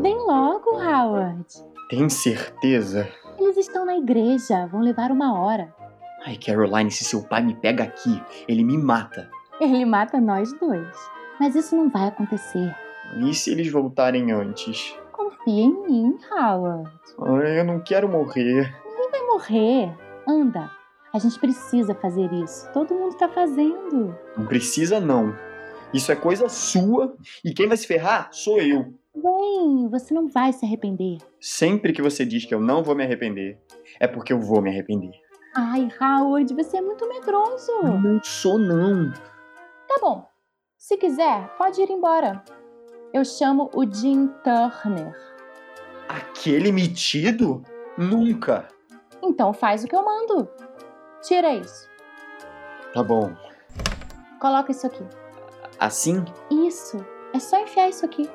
Vem logo, Howard. Tem certeza? Eles estão na igreja, vão levar uma hora. Ai, Caroline, se seu pai me pega aqui, ele me mata. Ele mata nós dois. Mas isso não vai acontecer. E se eles voltarem antes? Confia em mim, Howard. Ai, eu não quero morrer. Morrer. Anda. A gente precisa fazer isso. Todo mundo tá fazendo. Não precisa, não. Isso é coisa sua e quem vai se ferrar sou eu. Vem, você não vai se arrepender. Sempre que você diz que eu não vou me arrepender, é porque eu vou me arrepender. Ai, Howard, você é muito medroso. Não sou, não. Tá bom. Se quiser, pode ir embora. Eu chamo o Jim Turner. Aquele metido? Nunca. Então faz o que eu mando. Tira isso. Tá bom. Coloca isso aqui. Assim? Isso. É só enfiar isso aqui.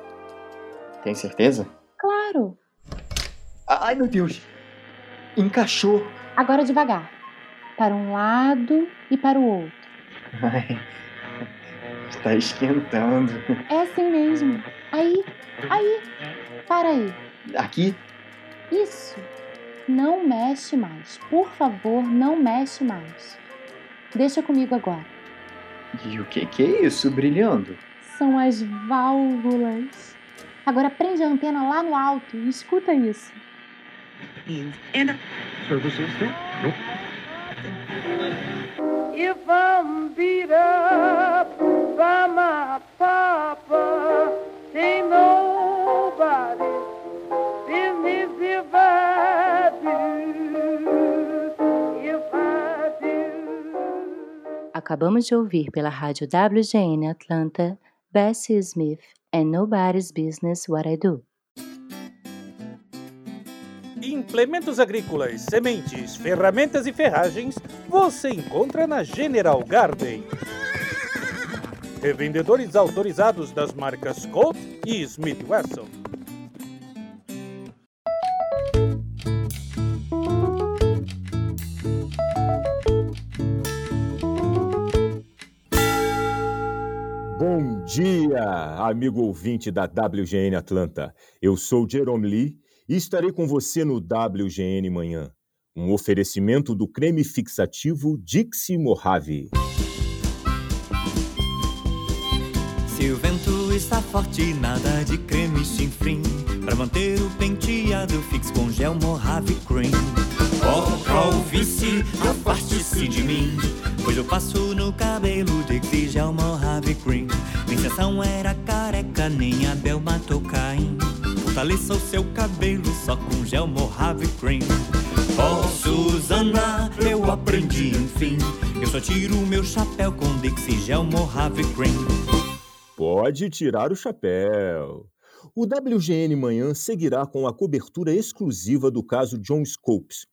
Tem certeza? Claro. Ai, meu Deus. Encaixou. Agora devagar. Para um lado e para o outro. Ai, está esquentando. É assim mesmo. Aí, aí. Para aí. Aqui? Isso. Não mexe mais. Por favor, não mexe mais. Deixa comigo agora. E o que, que é isso brilhando? São as válvulas. Agora prende a antena lá no alto e escuta isso. And Services if I'm beat up Acabamos de ouvir pela rádio WGN Atlanta, Bessie Smith and Nobody's Business What I Do. Implementos agrícolas, sementes, ferramentas e ferragens você encontra na General Garden. Revendedores autorizados das marcas Colt e Smith Wesson. Dia, amigo ouvinte da WGN Atlanta. Eu sou Jerome Lee e estarei com você no WGN Manhã. Um oferecimento do creme fixativo Dixie Mojave. Se o vento está forte, nada de creme chinfrim. Pra manter o penteado fix com gel Mojave Cream. Oh, calvície, afaste-se de mim. Pois eu passo no cabelo de gel Mojave Cream. Sessão era careca, nem Abel matou Caim. Fortaleça o seu cabelo só com gel Mojave Cream. Oh, Susana, eu aprendi enfim. Eu só tiro o meu chapéu com Dixie Gel Mojave Cream. Pode tirar o chapéu. O WGN Manhã seguirá com a cobertura exclusiva do caso John Scopes,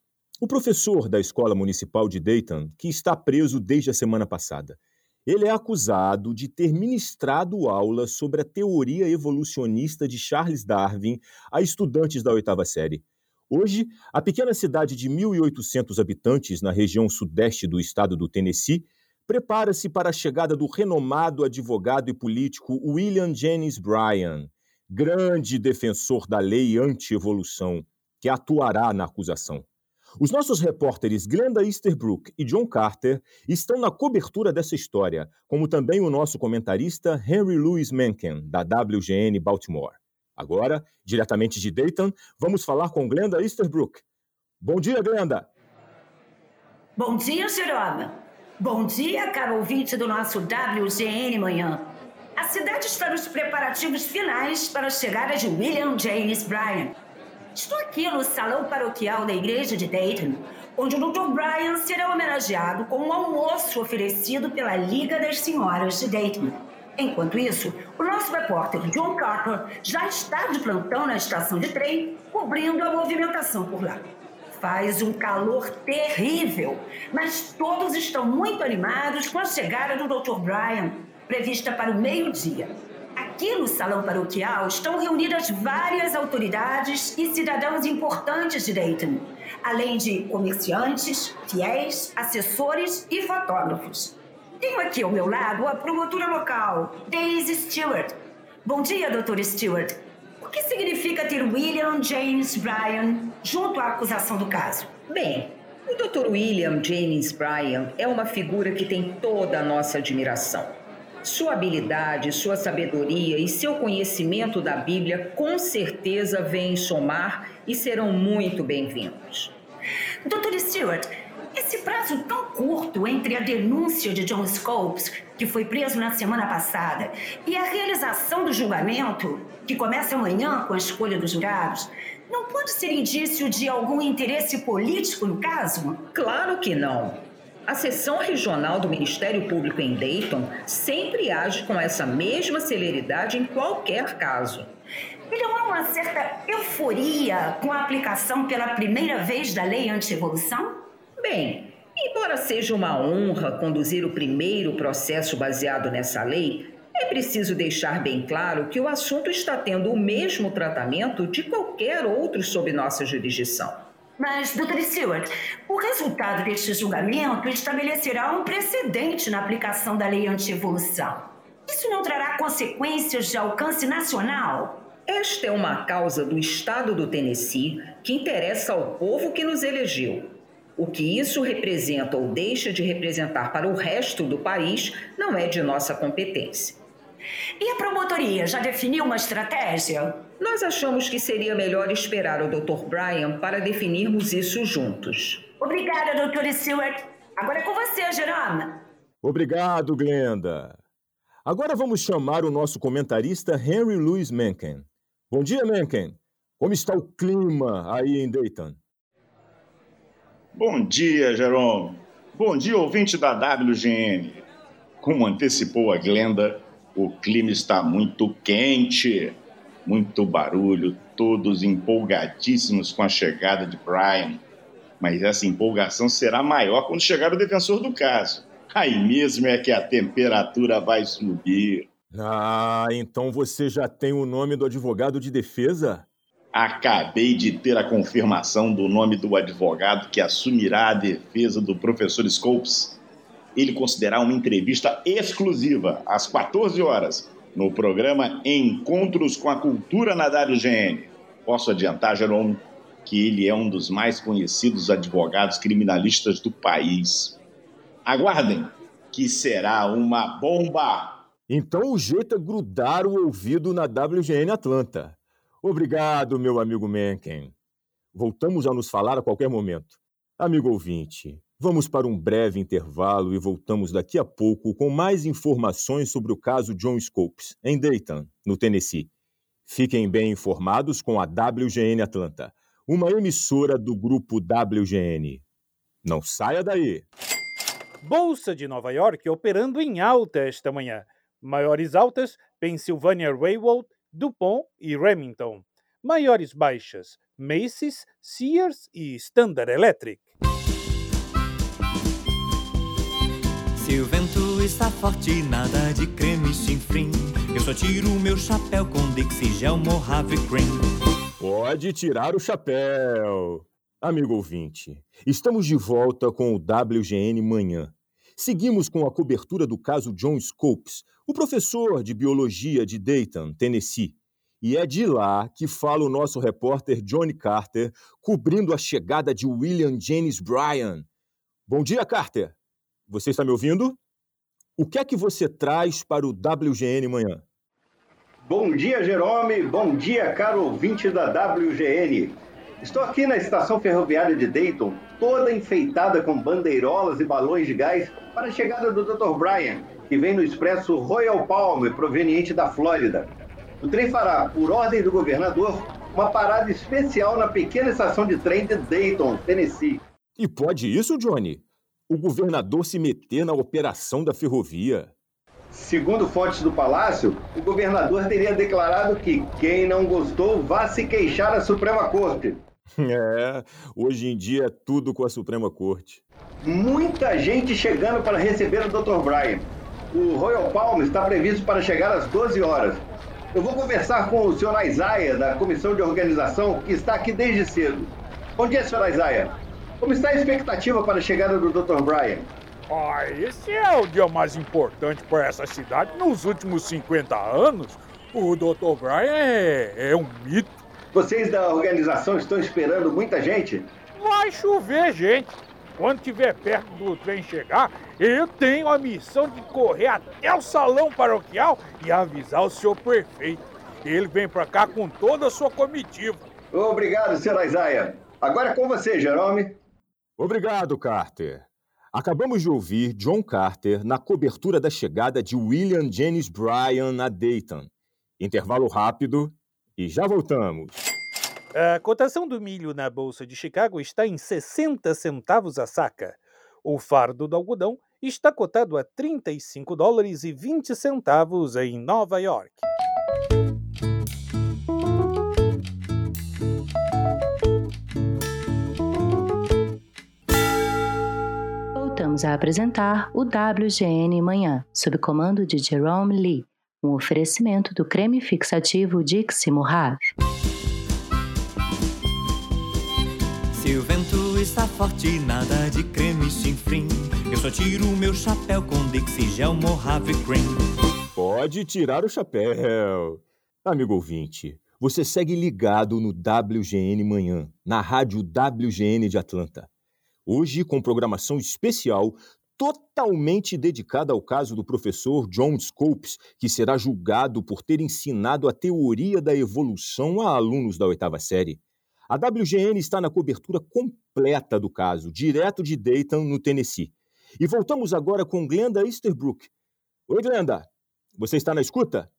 o professor da Escola Municipal de Dayton, que está preso desde a semana passada. Ele é acusado de ter ministrado aula sobre a teoria evolucionista de Charles Darwin a estudantes da oitava série. Hoje, a pequena cidade de 1.800 habitantes na região sudeste do estado do Tennessee prepara-se para a chegada do renomado advogado e político William Jennings Bryan, grande defensor da lei anti-evolução, que atuará na acusação. Os nossos repórteres Glenda Easterbrook e John Carter estão na cobertura dessa história, como também o nosso comentarista Henry Louis Mencken, da WGN Baltimore. Agora, diretamente de Dayton, vamos falar com Glenda Easterbrook. Bom dia, Glenda! Bom dia, Jeroma. Bom dia, caro ouvinte do nosso WGN Manhã. A cidade está nos preparativos finais para a chegada de William James Bryan. Estou aqui no salão paroquial da igreja de Dayton, onde o Dr. Bryan será homenageado com um almoço oferecido pela Liga das Senhoras de Dayton. Enquanto isso, o nosso repórter John Carter já está de plantão na estação de trem, cobrindo a movimentação por lá. Faz um calor terrível, mas todos estão muito animados com a chegada do Dr. Bryan, prevista para o meio-dia. Aqui no salão paroquial estão reunidas várias autoridades e cidadãos importantes de Dayton, além de comerciantes, fiéis, assessores e fotógrafos. Tenho aqui ao meu lado a promotora local, Daisy Stewart. Bom dia, Dr. Stewart. O que significa ter William James Bryan junto à acusação do caso? Bem, o Dr. William James Bryan é uma figura que tem toda a nossa admiração. Sua habilidade, sua sabedoria e seu conhecimento da Bíblia com certeza vêm somar e serão muito bem-vindos. Dr. Stewart, esse prazo tão curto entre a denúncia de John Scopes, que foi preso na semana passada, e a realização do julgamento, que começa amanhã com a escolha dos jurados, não pode ser indício de algum interesse político no caso? Claro que não. A seção regional do Ministério Público em Dayton sempre age com essa mesma celeridade em qualquer caso. E não há uma certa euforia com a aplicação pela primeira vez da lei anti-evolução? Bem, embora seja uma honra conduzir o primeiro processo baseado nessa lei, é preciso deixar bem claro que o assunto está tendo o mesmo tratamento de qualquer outro sob nossa jurisdição. Mas, Dr. Stewart, o resultado deste julgamento estabelecerá um precedente na aplicação da lei anti-evolução. Isso não trará consequências de alcance nacional? Esta é uma causa do Estado do Tennessee que interessa ao povo que nos elegeu. O que isso representa ou deixa de representar para o resto do país não é de nossa competência. E a promotoria já definiu uma estratégia? Nós achamos que seria melhor esperar o Dr. Brian para definirmos isso juntos. Obrigada, Dr. Stewart. Agora é com você, Jerome. Obrigado, Glenda. Agora vamos chamar o nosso comentarista Henry Louis Mencken. Bom dia, Mencken. Como está o clima aí em Dayton? Bom dia, Jerome. Bom dia, ouvinte da WGN. Como antecipou a Glenda, o clima está muito quente, muito barulho, todos empolgadíssimos com a chegada de Brian. Mas essa empolgação será maior quando chegar o defensor do caso. Aí mesmo é que a temperatura vai subir. Ah, então você já tem o nome do advogado de defesa? Acabei de ter a confirmação do nome do advogado que assumirá a defesa do professor Scopes. Ele considerará uma entrevista exclusiva às 14 horas no programa Encontros com a Cultura na WGN. Posso adiantar, Jerome, que ele é um dos mais conhecidos advogados criminalistas do país. Aguardem, que será uma bomba! Então o jeito é grudar o ouvido na WGN Atlanta. Obrigado, meu amigo Mencken. Voltamos a nos falar a qualquer momento. Amigo ouvinte, vamos para um breve intervalo e voltamos daqui a pouco com mais informações sobre o caso John Scopes, em Dayton, no Tennessee. Fiquem bem informados com a WGN Atlanta, uma emissora do grupo WGN. Não saia daí! Bolsa de Nova York operando em alta esta manhã. Maiores altas: Pennsylvania Railroad, DuPont e Remington. Maiores baixas: Macy's, Sears e Standard Electric. Se o vento está forte, nada de creme chinfrim. Eu só tiro o meu chapéu com Dixie Gel Mojave Cream. Pode tirar o chapéu! Amigo ouvinte, estamos de volta com o WGN Manhã. Seguimos com a cobertura do caso John Scopes, o professor de biologia de Dayton, Tennessee. E é de lá que fala o nosso repórter Johnny Carter, cobrindo a chegada de William James Bryan. Bom dia, Carter. Você está me ouvindo? O que é que você traz para o WGN Manhã? Bom dia, Jerome. Bom dia, caro ouvinte da WGN. Estou aqui na estação ferroviária de Dayton, toda enfeitada com bandeirolas e balões de gás para a chegada do Dr. Brian, que vem no expresso Royal Palm, proveniente da Flórida. O trem fará, por ordem do governador, uma parada especial na pequena estação de trem de Dayton, Tennessee. E pode isso, Johnny? O governador se meter na operação da ferrovia? Segundo fontes do palácio, o governador teria declarado que quem não gostou vá se queixar à Suprema Corte. É, hoje em dia é tudo com a Suprema Corte. Muita gente chegando para receber o Dr. Brian. O Royal Palm está previsto para chegar às 12 horas. Eu vou conversar com o senhor Isaiah, da comissão de organização, que está aqui desde cedo. Bom dia, senhor Isaiah. Como está a expectativa para a chegada do Dr. Brian? Ah, esse é o dia mais importante para essa cidade nos últimos 50 anos. O Dr. Brian é, é um mito. Vocês da organização estão esperando muita gente? Vai chover, gente. Quando estiver perto do trem chegar, eu tenho a missão de correr até o salão paroquial e avisar o senhor prefeito. Ele vem para cá com toda a sua comitiva. Obrigado, senhor Isaiah. Agora é com você, Jerome. Obrigado, Carter. Acabamos de ouvir John Carter na cobertura da chegada de William Jennings Bryan a Dayton. Intervalo rápido e já voltamos. A cotação do milho na Bolsa de Chicago está em 60 centavos a saca. O fardo do algodão está cotado a 35 dólares e 20 centavos em Nova York. Voltamos a apresentar o WGN Manhã, sob comando de Jerome Lee, um oferecimento do creme fixativo Dixie Mojave. Se o vento está forte, nada de creme chinfrim. Eu só tiro o meu chapéu com Dixie Gel Mojave Cream. Pode tirar o chapéu. Amigo ouvinte, você segue ligado no WGN Manhã, na rádio WGN de Atlanta. Hoje, com programação especial totalmente dedicada ao caso do professor John Scopes, que será julgado por ter ensinado a teoria da evolução a alunos da oitava série. A WGN está na cobertura completa do caso, direto de Dayton, no Tennessee. E voltamos agora com Glenda Easterbrook. Oi, Glenda. Você está na escuta?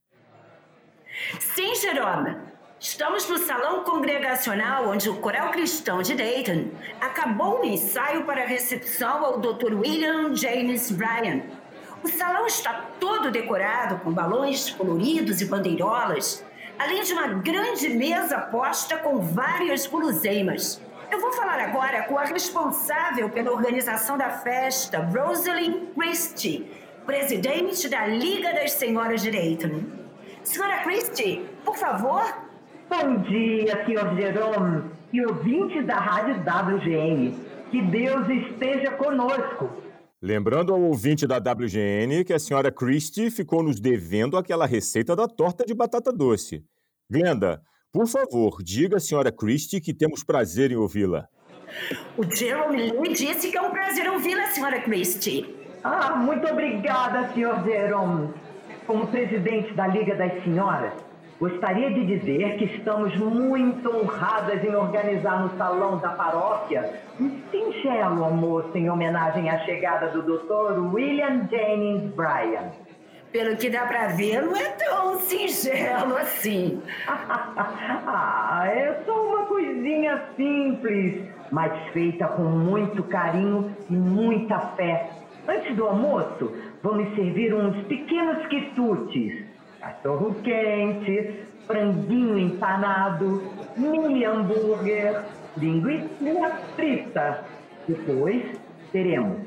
Sim, Jerome. Estamos no salão congregacional onde o coral cristão de Dayton acabou o ensaio para a recepção ao Dr. William James Bryan. O salão está todo decorado com balões coloridos e bandeirolas, além de uma grande mesa posta com várias guloseimas. Eu vou falar agora com a responsável pela organização da festa, Rosalind Christie, presidente da Liga das Senhoras de Dayton. Senhora Christie, por favor, Bom dia, senhor Jerome e ouvintes da Rádio WGN. Que Deus esteja conosco. Lembrando ao ouvinte da WGN que a senhora Christie ficou nos devendo aquela receita da torta de batata doce. Glenda, por favor, diga à senhora Christie que temos prazer em ouvi-la. O Jerome Lee disse que é um prazer ouvi-la, senhora Christie. Ah, muito obrigada, senhor Jerome. Como presidente da Liga das Senhoras, Gostaria de dizer que estamos muito honradas em organizar no salão da paróquia um singelo almoço em homenagem à chegada do Dr. William Jennings Bryan. Pelo que dá para ver, não é tão singelo assim. ah, é só uma coisinha simples, mas feita com muito carinho e muita fé. Antes do almoço, vamos servir uns pequenos quitutes cachorro quente, franguinho empanado, mini hambúrguer, linguiça frita. Depois teremos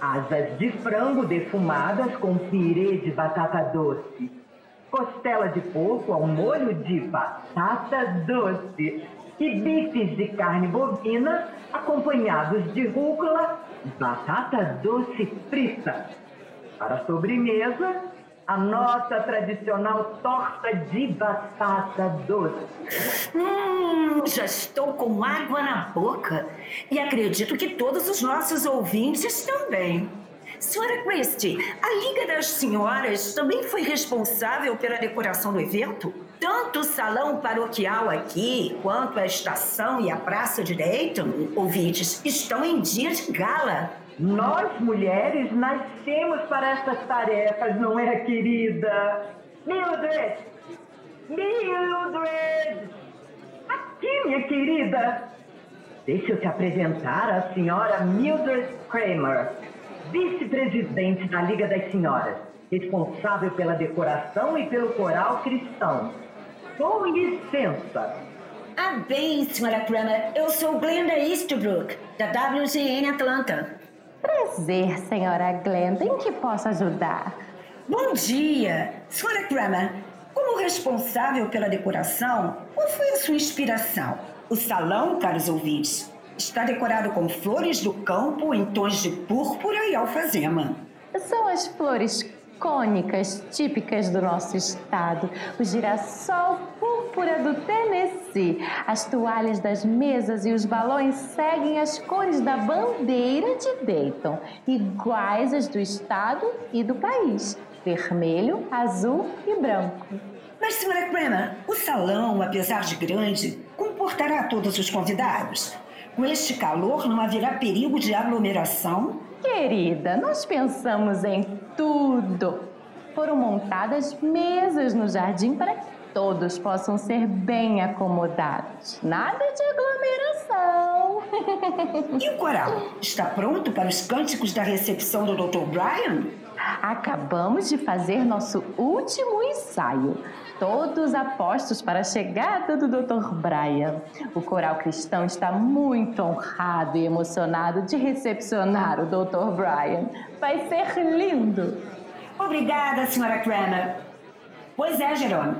asas de frango defumadas com pirê de batata doce, costela de porco ao molho de batata doce e bifes de carne bovina acompanhados de rúcula batata doce frita. Para sobremesa, a nossa tradicional torta de batata doce. Hum, já estou com água na boca e acredito que todos os nossos ouvintes também. Senhora Christie, a Liga das Senhoras também foi responsável pela decoração do evento? Tanto o salão paroquial aqui, quanto a estação e a praça de Dayton, ouvintes, estão em dia de gala. Nós, mulheres, nascemos para essas tarefas, não é, querida? Mildred! Mildred! Aqui, minha querida! Deixa eu te apresentar a senhora Mildred Kramer, vice-presidente da Liga das Senhoras, responsável pela decoração e pelo coral cristão. Com licença. Ah, bem, senhora Kramer, eu sou Glenda Eastbrook, da WGN Atlanta. Prazer, senhora Glenda. Em que posso ajudar? Bom dia! Senhora Kramer, Como responsável pela decoração, qual foi a sua inspiração? O salão, caros ouvintes, está decorado com flores do campo em tons de púrpura e alfazema. São as flores cônicas típicas do nosso estado, o girassol púrpura do Tennessee. As toalhas das mesas e os balões seguem as cores da bandeira de Dayton, iguais às do estado e do país: vermelho, azul e branco. Mas, senhora Kramer, o salão, apesar de grande, comportará todos os convidados. Com este calor, não haverá perigo de aglomeração? Querida, nós pensamos em tudo. Foram montadas mesas no jardim para que todos possam ser bem acomodados. Nada de aglomeração. E o coral? Está pronto para os cânticos da recepção do Dr. Brian? Acabamos de fazer nosso último ensaio. Todos apostos para a chegada do Dr. Brian. O coral cristão está muito honrado e emocionado de recepcionar o Dr. Brian. Vai ser lindo. Obrigada, senhora Kramer. Pois é, Jerome.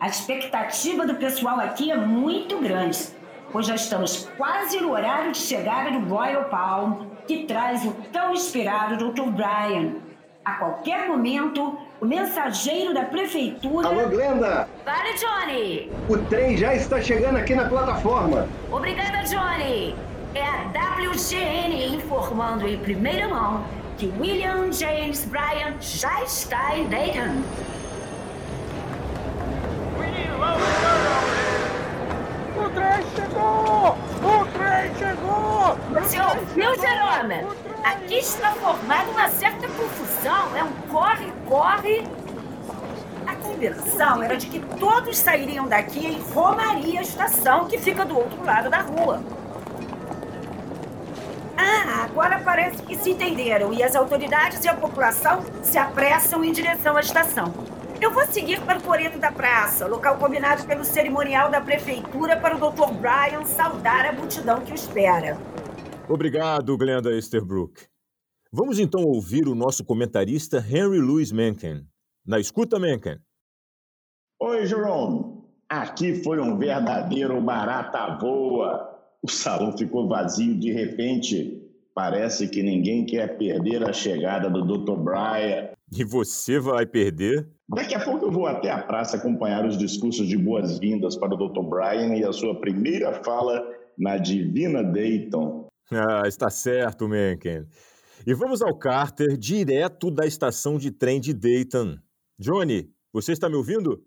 A expectativa do pessoal aqui é muito grande, pois já estamos quase no horário de chegada do Royal Palm, que traz o tão esperado Dr. Brian. A qualquer momento, o mensageiro da prefeitura. Alô, Glenda! Vale, Johnny! O trem já está chegando aqui na plataforma. Obrigada, Johnny! É a WGN informando em primeira mão que William James Bryan já está em Dayton. O trem chegou! O trem chegou! Você ouviu, Jerome? Aqui está formada uma certa confusão. É um corre-corre. A combinação era de que todos sairiam daqui em Romaria Estação, que fica do outro lado da rua. Ah, agora parece que se entenderam e as autoridades e a população se apressam em direção à estação. Eu vou seguir para o Coreto da Praça, local combinado pelo cerimonial da prefeitura para o Dr. Brian saudar a multidão que o espera. Obrigado, Glenda Easterbrook. Vamos então ouvir o nosso comentarista Henry Louis Mencken. Na escuta, Mencken. Oi, Jerome. Aqui foi um verdadeiro barata voa. O salão ficou vazio de repente. Parece que ninguém quer perder a chegada do Dr. Brian. E você vai perder? Daqui a pouco eu vou até a praça acompanhar os discursos de boas-vindas para o Dr. Brian e a sua primeira fala na Divina Dayton. Ah, está certo, Mencken. E vamos ao Carter, direto da estação de trem de Dayton. Johnny, você está me ouvindo?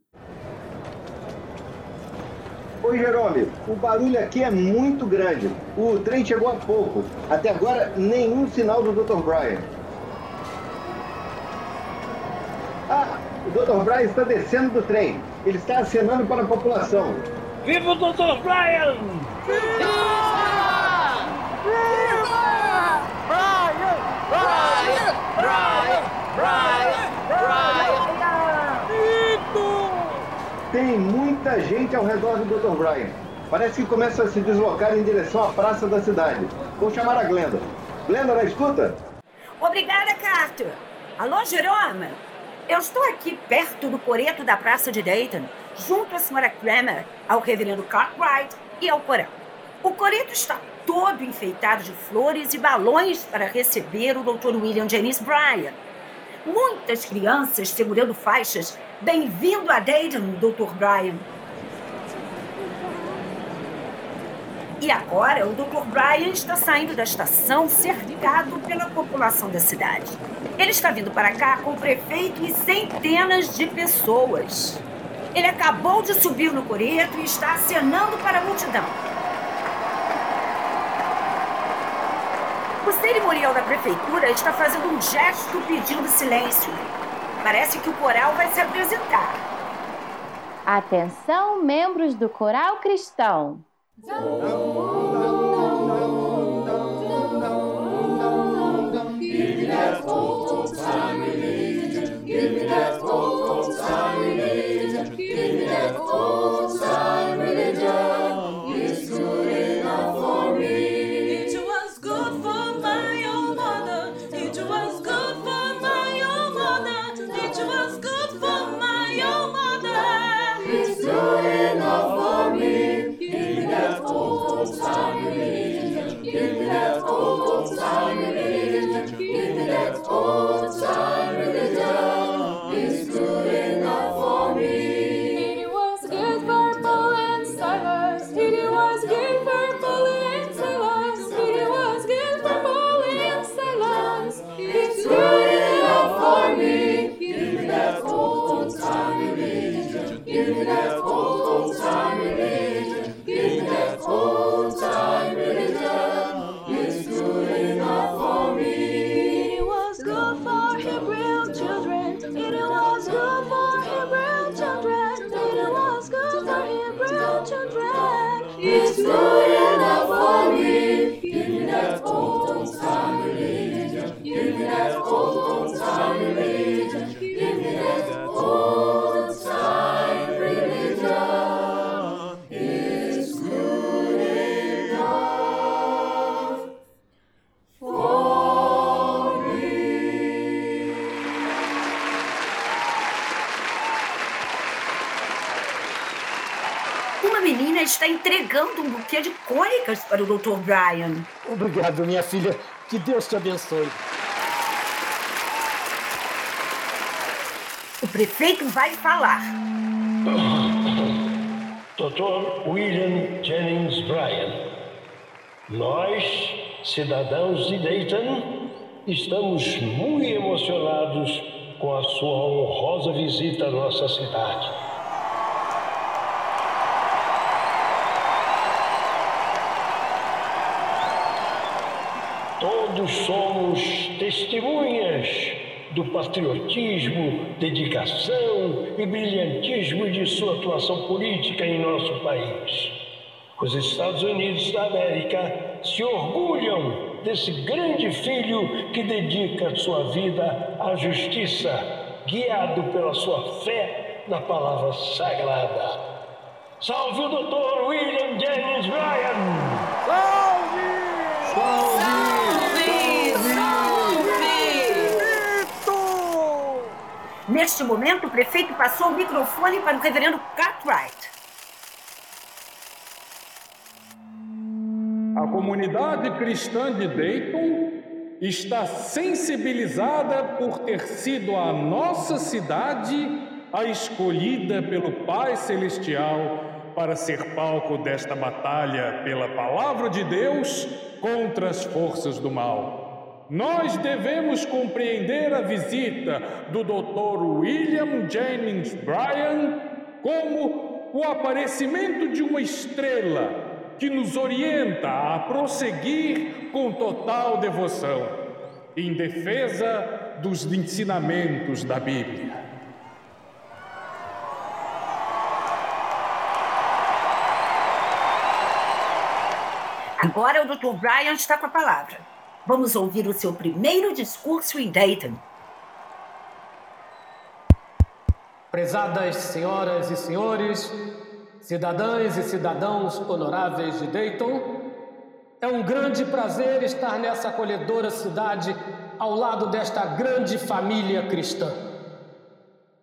Oi, Jerome. O barulho aqui é muito grande. O trem chegou há pouco. Até agora, nenhum sinal do Dr. Brian. Dr. Brian está descendo do trem. Ele está acenando para a população. Viva o Dr. Brian! Viva! Brian! Brian! Brian! Brian! Brian! Tem muita gente ao redor do Dr. Brian. Parece que começa a se deslocar em direção à praça da cidade. Vou chamar a Glenda. Glenda, na escuta? Obrigada, Carter. Alô, Jerome? Eu estou aqui perto do coreto da Praça de Dayton, junto à senhora Kramer, ao reverendo Cartwright e ao coral. O coreto está todo enfeitado de flores e balões para receber o Dr. William James Bryan. Muitas crianças segurando faixas. Bem-vindo a Dayton, Dr. Bryan. E agora, o Dr. Brian está saindo da estação cercado pela população da cidade. Ele está vindo para cá com o prefeito e centenas de pessoas. Ele acabou de subir no coreto e está acenando para a multidão. O cerimonial da prefeitura está fazendo um gesto pedindo silêncio. Parece que o coral vai se apresentar. Atenção, membros do coral cristão. oh de cônicas para o Dr. Brian. Obrigado, minha filha. Que Deus te abençoe. O prefeito vai falar. Dr. William Jennings Bryan, nós, cidadãos de Dayton, estamos muito emocionados com a sua honrosa visita à nossa cidade. Todos somos testemunhas do patriotismo, dedicação e brilhantismo de sua atuação política em nosso país. Os Estados Unidos da América se orgulham desse grande filho que dedica sua vida à justiça, guiado pela sua fé na palavra sagrada. Salve o Dr. William Jennings Bryan! Neste momento, o prefeito passou o microfone para o reverendo Cartwright. A comunidade cristã de Dayton está sensibilizada por ter sido a nossa cidade a escolhida pelo Pai Celestial para ser palco desta batalha pela palavra de Deus contra as forças do mal. Nós devemos compreender a visita do Dr. William Jennings Bryan como o aparecimento de uma estrela que nos orienta a prosseguir com total devoção em defesa dos ensinamentos da Bíblia. Agora o Dr. Brian está com a palavra. Vamos ouvir o seu primeiro discurso em Dayton. Prezadas senhoras e senhores, cidadãs e cidadãos honoráveis de Dayton, é um grande prazer estar nessa acolhedora cidade ao lado desta grande família cristã.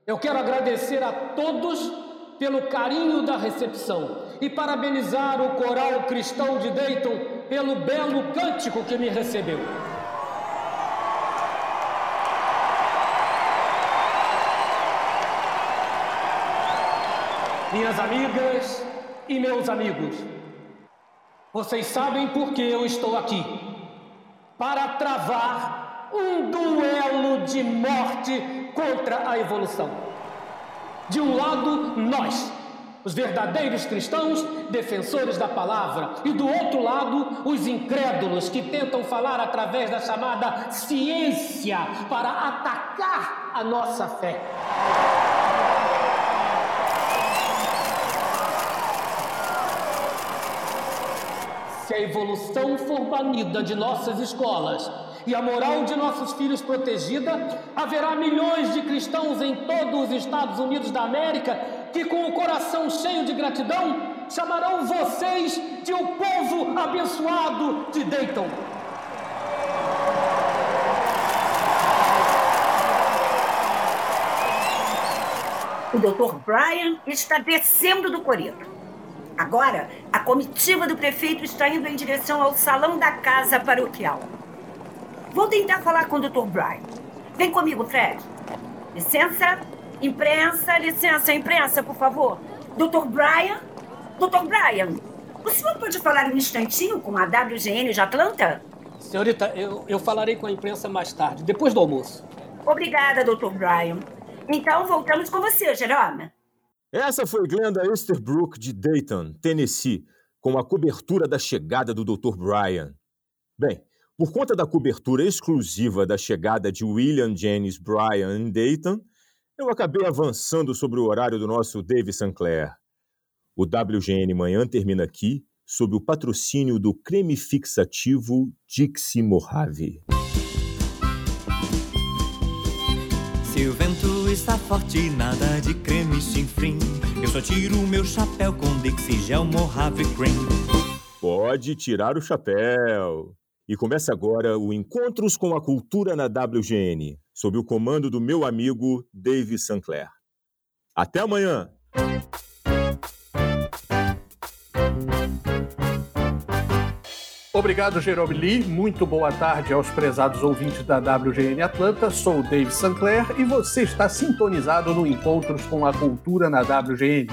Eu quero agradecer a todos pelo carinho da recepção e parabenizar o coral cristão de Dayton pelo belo cântico que me recebeu. Minhas amigas e meus amigos, vocês sabem por que eu estou aqui. Para travar um duelo de morte contra a evolução. De um lado, nós, os verdadeiros cristãos, defensores da palavra, e do outro lado, os incrédulos que tentam falar através da chamada ciência para atacar a nossa fé. Se a evolução for banida de nossas escolas e a moral de nossos filhos protegida, haverá milhões de cristãos em todos os Estados Unidos da América que, com o coração cheio de gratidão, chamarão vocês de o povo abençoado de Dayton. O Dr. Brian está descendo do coreto. Agora, a comitiva do prefeito está indo em direção ao salão da casa paroquial. Vou tentar falar com o Dr. Brian. Vem comigo, Fred. Licença, imprensa, licença, imprensa, por favor. Dr. Brian? Dr. Brian, o senhor pode falar um instantinho com a WGN de Atlanta? Senhorita, eu, eu falarei com a imprensa mais tarde, depois do almoço. Obrigada, Dr. Brian. Então, voltamos com você, Jerome. Essa foi Glenda Easterbrook de Dayton, Tennessee, com a cobertura da chegada do Dr. Brian. Bem, por conta da cobertura exclusiva da chegada de William Jennings Bryan em Dayton, eu acabei avançando sobre o horário do nosso Dave Sinclair. O WGN Manhã termina aqui, sob o patrocínio do creme fixativo Dixie Mojave. Se o vento está forte, nada de creme chinfrim. Eu só tiro o meu chapéu com Dixie Gel Mojave Cream. Pode tirar o chapéu. E começa agora o Encontros com a Cultura na WGN, sob o comando do meu amigo Dave Sinclair. Até amanhã! Obrigado, Jerome Lee. Muito boa tarde aos prezados ouvintes da WGN Atlanta. Sou o Dave Sinclair e você está sintonizado no Encontros com a Cultura na WGN.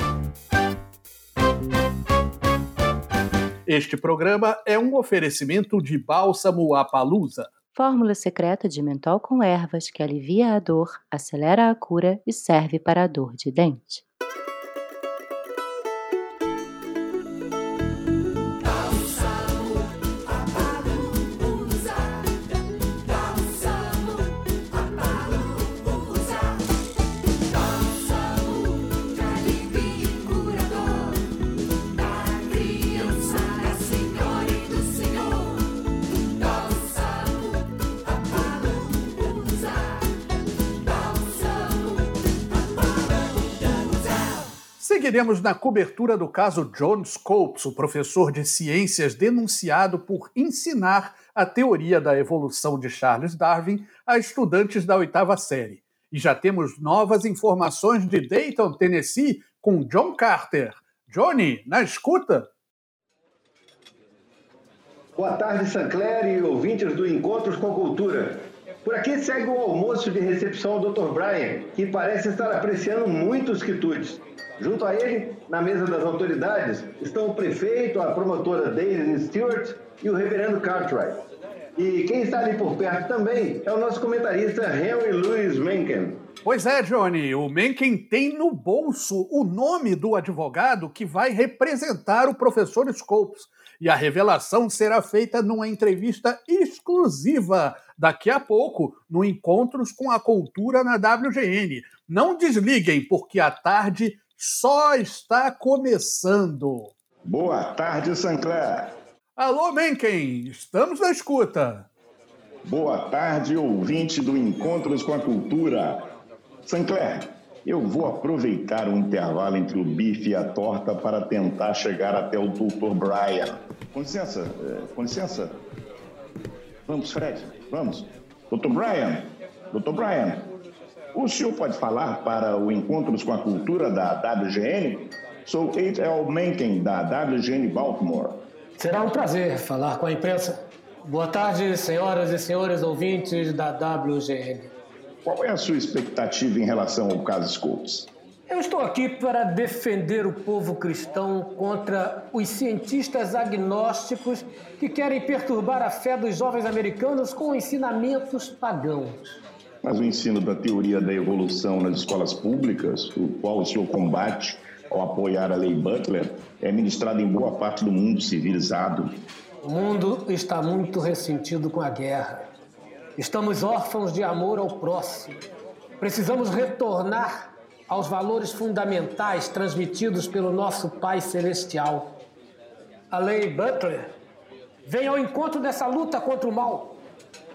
Este programa é um oferecimento de Bálsamo Apalusa. Fórmula secreta de mentol com ervas que alivia a dor, acelera a cura e serve para a dor de dente. Seguiremos na cobertura do caso John Scopes, o professor de ciências denunciado por ensinar a teoria da evolução de Charles Darwin a estudantes da oitava série. E já temos novas informações de Dayton, Tennessee, com John Carter. Johnny, na escuta? Boa tarde, Sancler e ouvintes do Encontros com Cultura. Por aqui segue o almoço de recepção ao Dr. Brian, que parece estar apreciando muitos quitutes. Junto a ele, na mesa das autoridades, estão o prefeito, a promotora Daisy Stewart e o reverendo Cartwright. E quem está ali por perto também é o nosso comentarista Henry Louis Mencken. Pois é, Johnny, o Mencken tem no bolso o nome do advogado que vai representar o professor Scopes. E a revelação será feita numa entrevista exclusiva daqui a pouco, no Encontros com a Cultura na WGN. Não desliguem, porque a tarde só está começando. Boa tarde, Sancler. Alô, Mencken, estamos na escuta. Boa tarde, ouvinte do Encontros com a Cultura. Sancler, eu vou aproveitar o intervalo entre o bife e a torta para tentar chegar até o Dr. Brian. Com licença, eh, com licença. Vamos, Fred, vamos. Dr. Brian, Dr. Brian, o senhor pode falar para o Encontros com a Cultura da WGN? Sou H.L. Mencken, da WGN Baltimore. Será um prazer falar com a imprensa. Boa tarde, senhoras e senhores ouvintes da WGN. Qual é a sua expectativa em relação ao caso Scopes? Eu estou aqui para defender o povo cristão contra os cientistas agnósticos que querem perturbar a fé dos jovens americanos com ensinamentos pagãos. Mas o ensino da teoria da evolução nas escolas públicas, o qual o senhor combate ao apoiar a lei Butler, é ministrado em boa parte do mundo civilizado. O mundo está muito ressentido com a guerra. Estamos órfãos de amor ao próximo. Precisamos retornar aos valores fundamentais transmitidos pelo nosso Pai Celestial. A lei Butler vem ao encontro dessa luta contra o mal.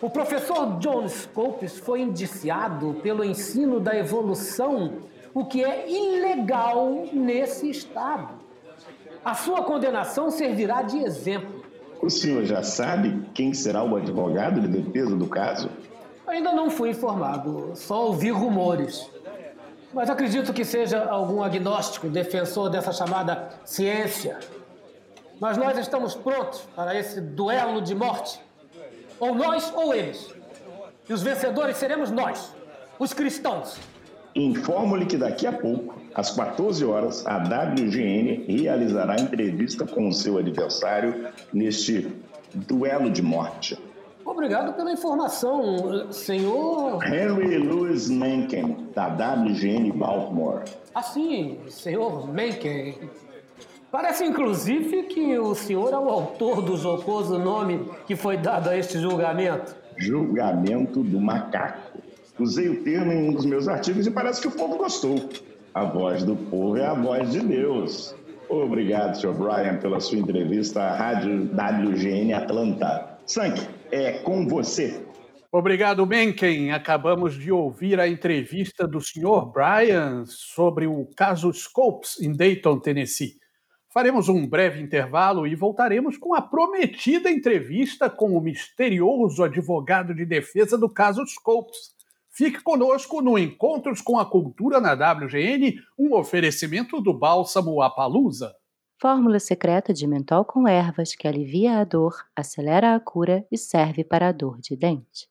O professor John Scopes foi indiciado pelo ensino da evolução, o que é ilegal nesse estado. A sua condenação servirá de exemplo. O senhor já sabe quem será o advogado de defesa do caso? Ainda não fui informado, só ouvi rumores. Mas acredito que seja algum agnóstico defensor dessa chamada ciência. Mas nós estamos prontos para esse duelo de morte. Ou nós ou eles. E os vencedores seremos nós, os cristãos. Informo-lhe que daqui a pouco, às 14 horas, a WGN realizará entrevista com o seu adversário neste duelo de morte. Obrigado pela informação, senhor. Henry Louis Mencken, da WGN Baltimore. Ah, sim, senhor Mencken. Parece, inclusive, que o senhor é o autor do jocoso nome que foi dado a este julgamento. Julgamento do macaco. Usei o termo em um dos meus artigos e parece que o povo gostou. A voz do povo é a voz de Deus. Obrigado, Sr. Brian, pela sua entrevista à Rádio WGN Atlanta. Sank, é com você. Obrigado, Mencken. Acabamos de ouvir a entrevista do Sr. Brian sobre o caso Scopes em Dayton, Tennessee. Faremos um breve intervalo e voltaremos com a prometida entrevista com o misterioso advogado de defesa do caso Scopes. Fique conosco no Encontros com a Cultura na WGN, um oferecimento do Bálsamo Apalusa. Fórmula secreta de mentol com ervas que alivia a dor, acelera a cura e serve para a dor de dente.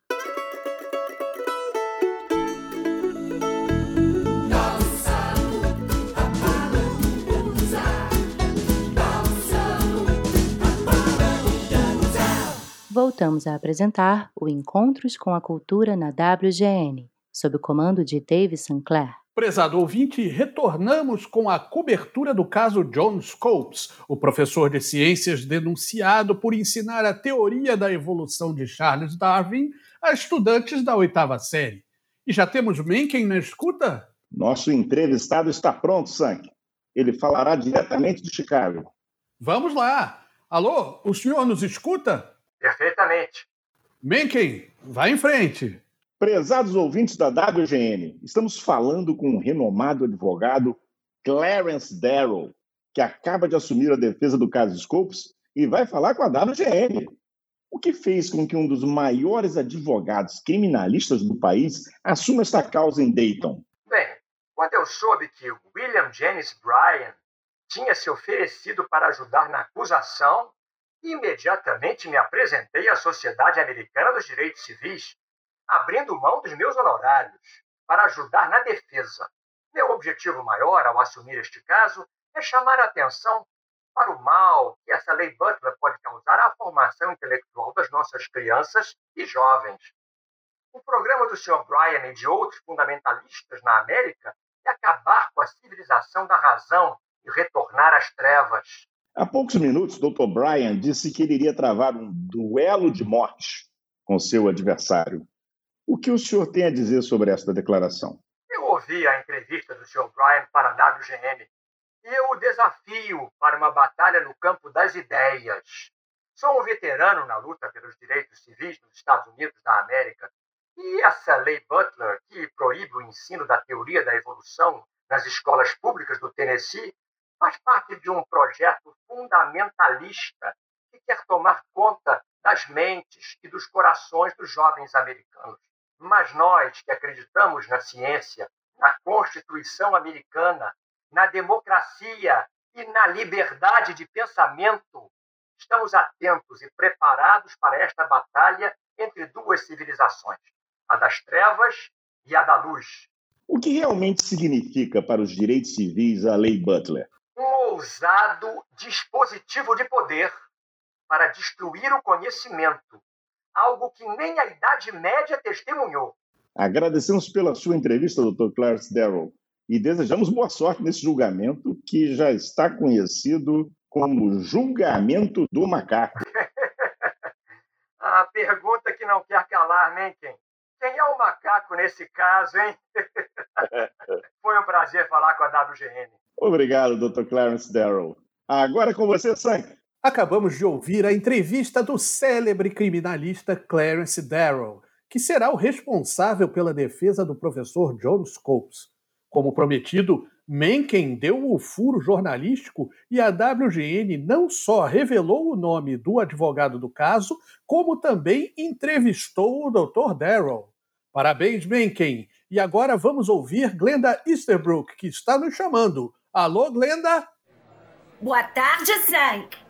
Voltamos a apresentar o Encontros com a Cultura na WGN, sob o comando de Dave Sinclair. Prezado ouvinte, retornamos com a cobertura do caso John Scopes, o professor de ciências denunciado por ensinar a teoria da evolução de Charles Darwin a estudantes da oitava série. E já temos Mencken na escuta? Nosso entrevistado está pronto, Sank. Ele falará diretamente de Chicago. Vamos lá! Alô, o senhor nos escuta? Perfeitamente. Mencken, vá em frente. Prezados ouvintes da WGN, estamos falando com o renomado advogado Clarence Darrow, que acaba de assumir a defesa do caso Scopes e vai falar com a WGN. O que fez com que um dos maiores advogados criminalistas do país assuma esta causa em Dayton? Bem, quando eu soube que William Jennings Bryan tinha se oferecido para ajudar na acusação, imediatamente me apresentei à Sociedade Americana dos Direitos Civis abrindo mão dos meus honorários para ajudar na defesa. Meu objetivo maior ao assumir este caso é chamar a atenção para o mal que essa lei Butler pode causar à formação intelectual das nossas crianças e jovens. O programa do Sr. Bryan e de outros fundamentalistas na América é acabar com a civilização da razão e retornar às trevas. Há poucos minutos, Dr. Bryan disse que ele iria travar um duelo de morte com seu adversário. O que o senhor tem a dizer sobre esta declaração? Eu ouvi a entrevista do Sr. Bryan para a WGN e eu o desafio para uma batalha no campo das ideias. Sou um veterano na luta pelos direitos civis nos Estados Unidos da América e essa lei Butler, que proíbe o ensino da teoria da evolução nas escolas públicas do Tennessee, faz parte de um projeto fundamentalista que quer tomar conta das mentes e dos corações dos jovens americanos. Mas nós que acreditamos na ciência, na Constituição americana, na democracia e na liberdade de pensamento, estamos atentos e preparados para esta batalha entre duas civilizações, a das trevas e a da luz. O que realmente significa para os direitos civis a Lei Butler? Um ousado dispositivo de poder para destruir o conhecimento, algo que nem a Idade Média testemunhou. Agradecemos pela sua entrevista, Dr. Clarence Darrow, e desejamos boa sorte nesse julgamento que já está conhecido como julgamento do macaco. a pergunta que não quer calar, nem quem. Quem é o macaco nesse caso, hein? Foi um prazer falar com a WGN. Obrigado, Dr. Clarence Darrow. Agora com você, Sam. Acabamos de ouvir a entrevista do célebre criminalista Clarence Darrow, que será o responsável pela defesa do professor John Scopes. Como prometido, Mencken deu o furo jornalístico e a WGN não só revelou o nome do advogado do caso, como também entrevistou o Dr. Darrow. Parabéns, Mencken! E agora vamos ouvir Glenda Easterbrook, que está nos chamando. Alô, Glenda? Boa tarde, Zank.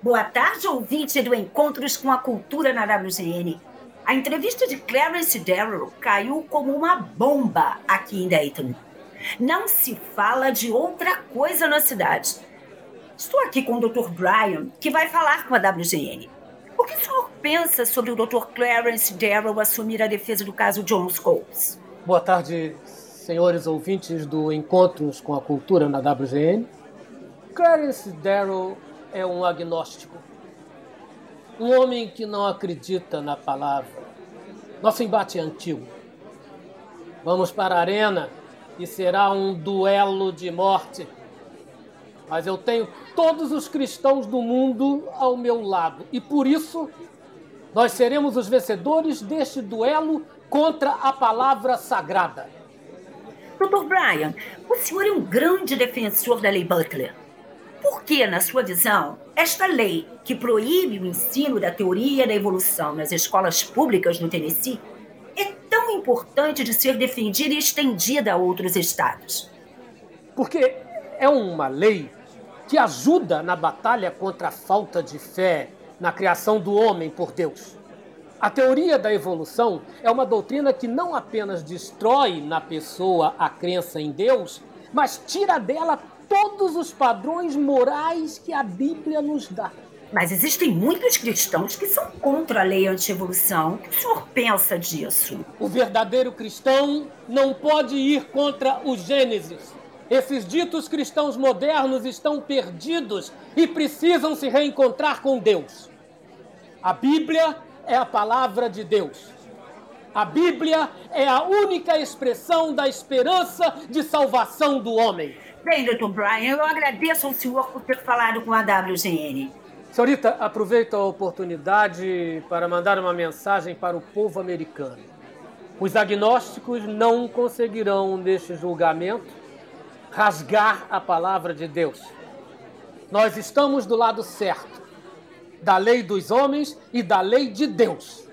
Boa tarde, ouvinte do Encontros com a Cultura na WGN. A entrevista de Clarence Darrow caiu como uma bomba aqui em Dayton. Não se fala de outra coisa na cidade. Estou aqui com o Dr. Brian, que vai falar com a WGN. O que o senhor pensa sobre o Dr. Clarence Darrow assumir a defesa do caso John Scopes? Boa tarde, senhores ouvintes do Encontros com a Cultura na WGN. Clarence Darrow é um agnóstico. Um homem que não acredita na palavra. Nosso embate é antigo. Vamos para a arena e será um duelo de morte. Mas eu tenho todos os cristãos do mundo ao meu lado. E por isso, nós seremos os vencedores deste duelo contra a palavra sagrada. Dr. Brian, o senhor é um grande defensor da lei Butler. Por que, na sua visão, esta lei, que proíbe o ensino da teoria da evolução nas escolas públicas no Tennessee, é tão importante de ser defendida e estendida a outros estados? Porque é uma lei que ajuda na batalha contra a falta de fé na criação do homem por Deus. A teoria da evolução é uma doutrina que não apenas destrói na pessoa a crença em Deus, mas tira dela todos os padrões morais que a Bíblia nos dá. Mas existem muitos cristãos que são contra a lei anti-evolução. O que o senhor pensa disso? O verdadeiro cristão não pode ir contra o Gênesis. Esses ditos cristãos modernos estão perdidos e precisam se reencontrar com Deus. A Bíblia é a palavra de Deus. A Bíblia é a única expressão da esperança de salvação do homem. Bem, Dr. Brian, eu agradeço ao senhor por ter falado com a WGN. Senhorita, aproveito a oportunidade para mandar uma mensagem para o povo americano. Os agnósticos não conseguirão, neste julgamento, rasgar a palavra de Deus. Nós estamos do lado certo, da lei dos homens e da lei de Deus.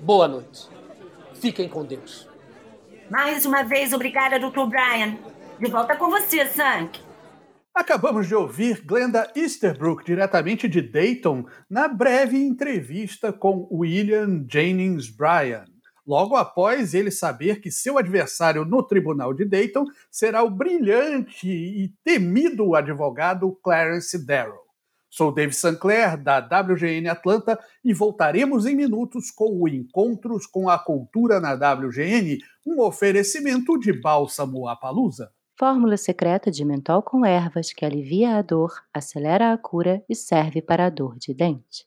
Boa noite. Fiquem com Deus. Mais uma vez, obrigada, Dr. Brian. De volta com você, Sank. Acabamos de ouvir Glenda Easterbrook, diretamente de Dayton, na breve entrevista com William Jennings Bryan logo após ele saber que seu adversário no tribunal de Dayton será o brilhante e temido advogado Clarence Darrow. Sou Dave Sinclair, da WGN Atlanta, e voltaremos em minutos com o Encontros com a Cultura na WGN, um oferecimento de Bálsamo Apalusa. Fórmula secreta de mentol com ervas que alivia a dor, acelera a cura e serve para a dor de dente.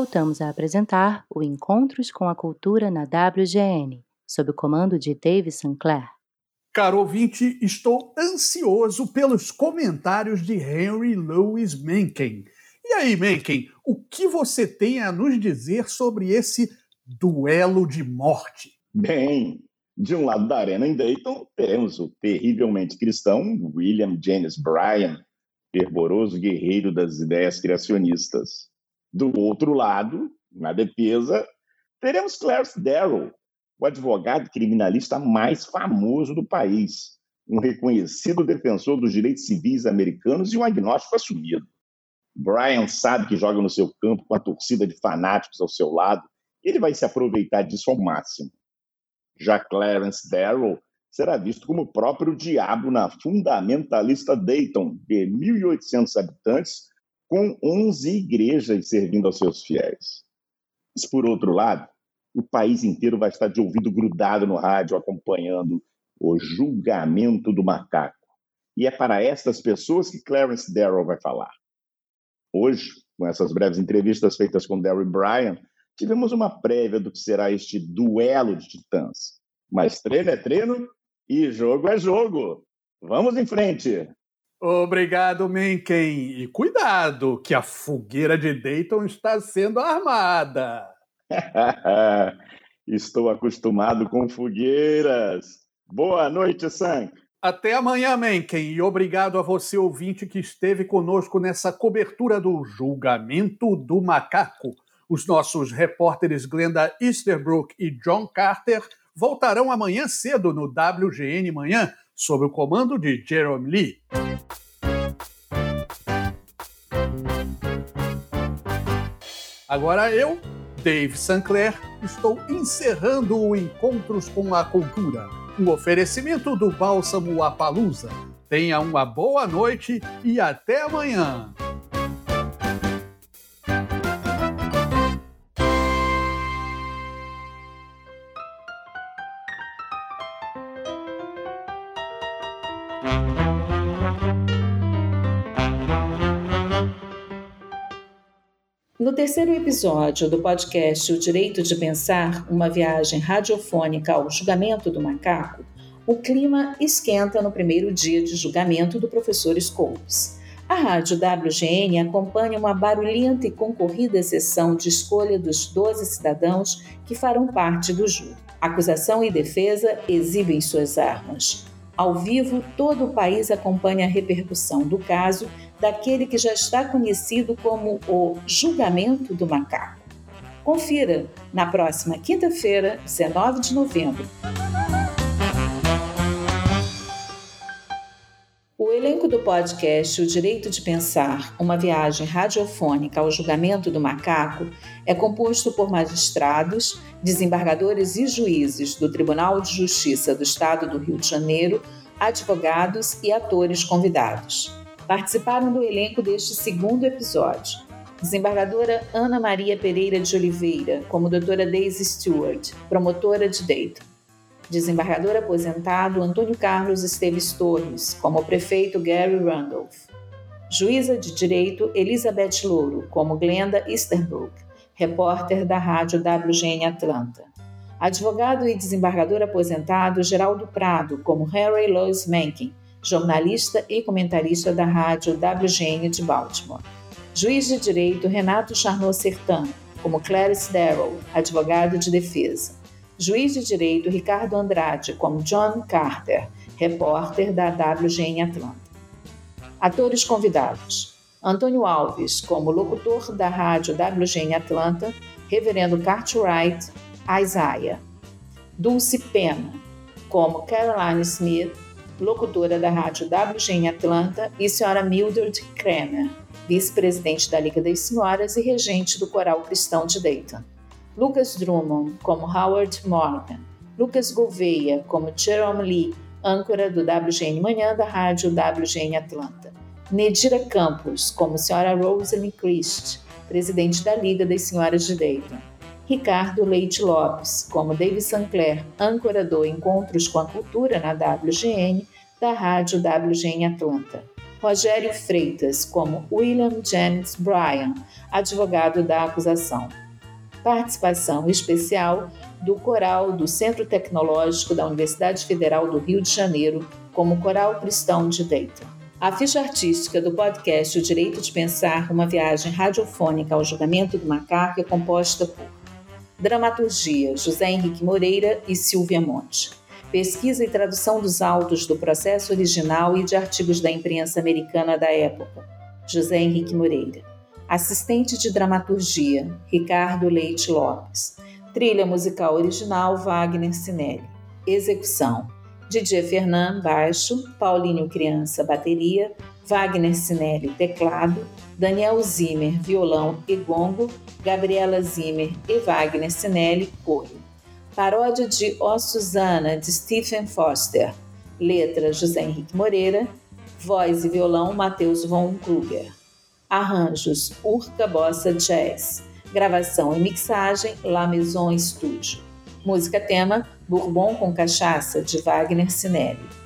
voltamos a apresentar o Encontros com a Cultura na WGN, sob o comando de Dave Sinclair. Caro ouvinte, estou ansioso pelos comentários de Henry Louis Mencken. E aí, Mencken, o que você tem a nos dizer sobre esse duelo de morte? Bem, de um lado da arena em Dayton, teremos o terrivelmente cristão William James Bryan, fervoroso guerreiro das ideias criacionistas. Do outro lado, na defesa, teremos Clarence Darrow, o advogado criminalista mais famoso do país, um reconhecido defensor dos direitos civis americanos e um agnóstico assumido. Brian sabe que joga no seu campo com a torcida de fanáticos ao seu lado e ele vai se aproveitar disso ao máximo. Já Clarence Darrow será visto como o próprio diabo na fundamentalista Dayton, de 1.800 habitantes, com 11 igrejas servindo aos seus fiéis. Mas, por outro lado, o país inteiro vai estar de ouvido grudado no rádio acompanhando o julgamento do macaco. E é para estas pessoas que Clarence Darrow vai falar. Hoje, com essas breves entrevistas feitas com Darryl Bryan, tivemos uma prévia do que será este duelo de titãs. Mas treino é treino e jogo é jogo. Vamos em frente! Obrigado, Mencken. E cuidado, que a fogueira de Dayton está sendo armada. Estou acostumado com fogueiras. Boa noite, Sam. Até amanhã, Mencken. E obrigado a você, ouvinte, que esteve conosco nessa cobertura do Julgamento do Macaco. Os nossos repórteres Glenda Easterbrook e John Carter voltarão amanhã cedo no WGN Manhã, sob o comando de Jerome Lee. Agora eu, Dave Sinclair, estou encerrando o Encontros com a Cultura, um oferecimento do Bálsamo Apalusa. Tenha uma boa noite e até amanhã. No terceiro episódio do podcast O Direito de Pensar, uma viagem radiofônica ao julgamento do macaco, o clima esquenta no primeiro dia de julgamento do professor Scopes. A rádio WGN acompanha uma barulhenta e concorrida sessão de escolha dos 12 cidadãos que farão parte do júri. Acusação e defesa exibem suas armas. Ao vivo, todo o país acompanha a repercussão do caso daquele que já está conhecido como o julgamento do macaco. Confira na próxima quinta-feira, 19 de novembro. O elenco do podcast O Direito de Pensar, uma viagem radiofônica ao julgamento do macaco, é composto por magistrados, desembargadores e juízes do Tribunal de Justiça do Estado do Rio de Janeiro, advogados e atores convidados participaram do elenco deste segundo episódio. Desembargadora Ana Maria Pereira de Oliveira, como doutora Daisy Stewart, promotora de Dayton. Desembargador aposentado Antônio Carlos Esteves Torres, como prefeito Gary Randolph. Juíza de Direito Elizabeth Louro, como Glenda Easterbrook, repórter da rádio WGN Atlanta. Advogado e desembargador aposentado Geraldo Prado, como Harry Lois Mencken, jornalista e comentarista da rádio WGN de Baltimore. Juiz de Direito Renato Charnot Sertan, como Clarice Darrow, advogado de defesa. Juiz de Direito Ricardo Andrade, como John Carter, repórter da WGN Atlanta. Atores convidados: Antônio Alves, como locutor da rádio WGN Atlanta, Reverendo Cartwright, Isaiah. Dulce Pena, como Caroline Smith, locutora da rádio WGN Atlanta, e senhora Mildred Kramer, vice-presidente da Liga das Senhoras e regente do Coral Cristão de Dayton. Lucas Drummond, como Howard Morgan. Lucas Gouveia, como Jerome Lee, âncora do WGN Manhã da rádio WGN Atlanta. Nedira Campos, como senhora Rosalind Christ, presidente da Liga das Senhoras de Dayton. Ricardo Leite Lopes, como David Sinclair, âncora do Encontros com a Cultura na WGN, da rádio WGN Atlanta. Rogério Freitas, como William James Bryan, advogado da acusação. Participação especial do coral do Centro Tecnológico da Universidade Federal do Rio de Janeiro, como Coral Cristão de Dayton. A ficha artística do podcast O Direito de Pensar, uma viagem radiofônica ao julgamento do macaco é composta por Dramaturgia, José Henrique Moreira e Silvia Monte. Pesquisa e tradução dos autos do processo original e de artigos da imprensa americana da época, José Henrique Moreira. Assistente de dramaturgia, Ricardo Leite Lopes. Trilha musical original, Wagner Sinelli. Execução, Didier Fernand, baixo, Paulinho Criança, bateria, Wagner Sinelli, teclado, Daniel Zimmer, violão e gongo, Gabriela Zimmer e Wagner Sinelli, coro. Paródia de Ó Susana, de Stephen Foster. Letra, José Henrique Moreira. Voz e violão, Matheus von Kruger. Arranjos, Urca Bossa Jazz. Gravação e mixagem, La Maison Studio. Música tema, Bourbon com Cachaça, de Wagner Sinelli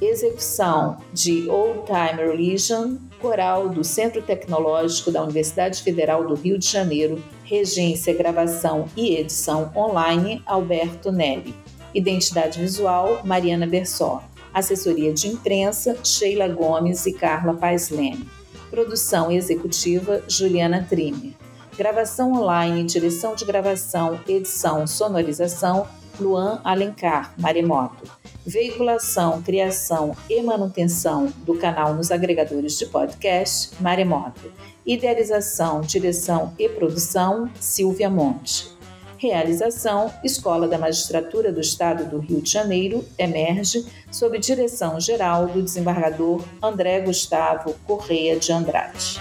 execução de Old Time Religion, coral do Centro Tecnológico da Universidade Federal do Rio de Janeiro, regência, gravação e edição online, Alberto Nelly. Identidade visual, Mariana Bersó. Assessoria de imprensa, Sheila Gomes e Carla Paes Leme. Produção executiva, Juliana Trimer. Gravação online, direção de gravação, edição, sonorização, Luan Alencar, Maremoto. Veiculação, criação e manutenção do canal nos agregadores de podcast, Maremoto. Idealização, direção e produção, Silvia Monte. Realização: Escola da Magistratura do Estado do Rio de Janeiro, emerge, sob direção geral do desembargador André Gustavo Correia de Andrade.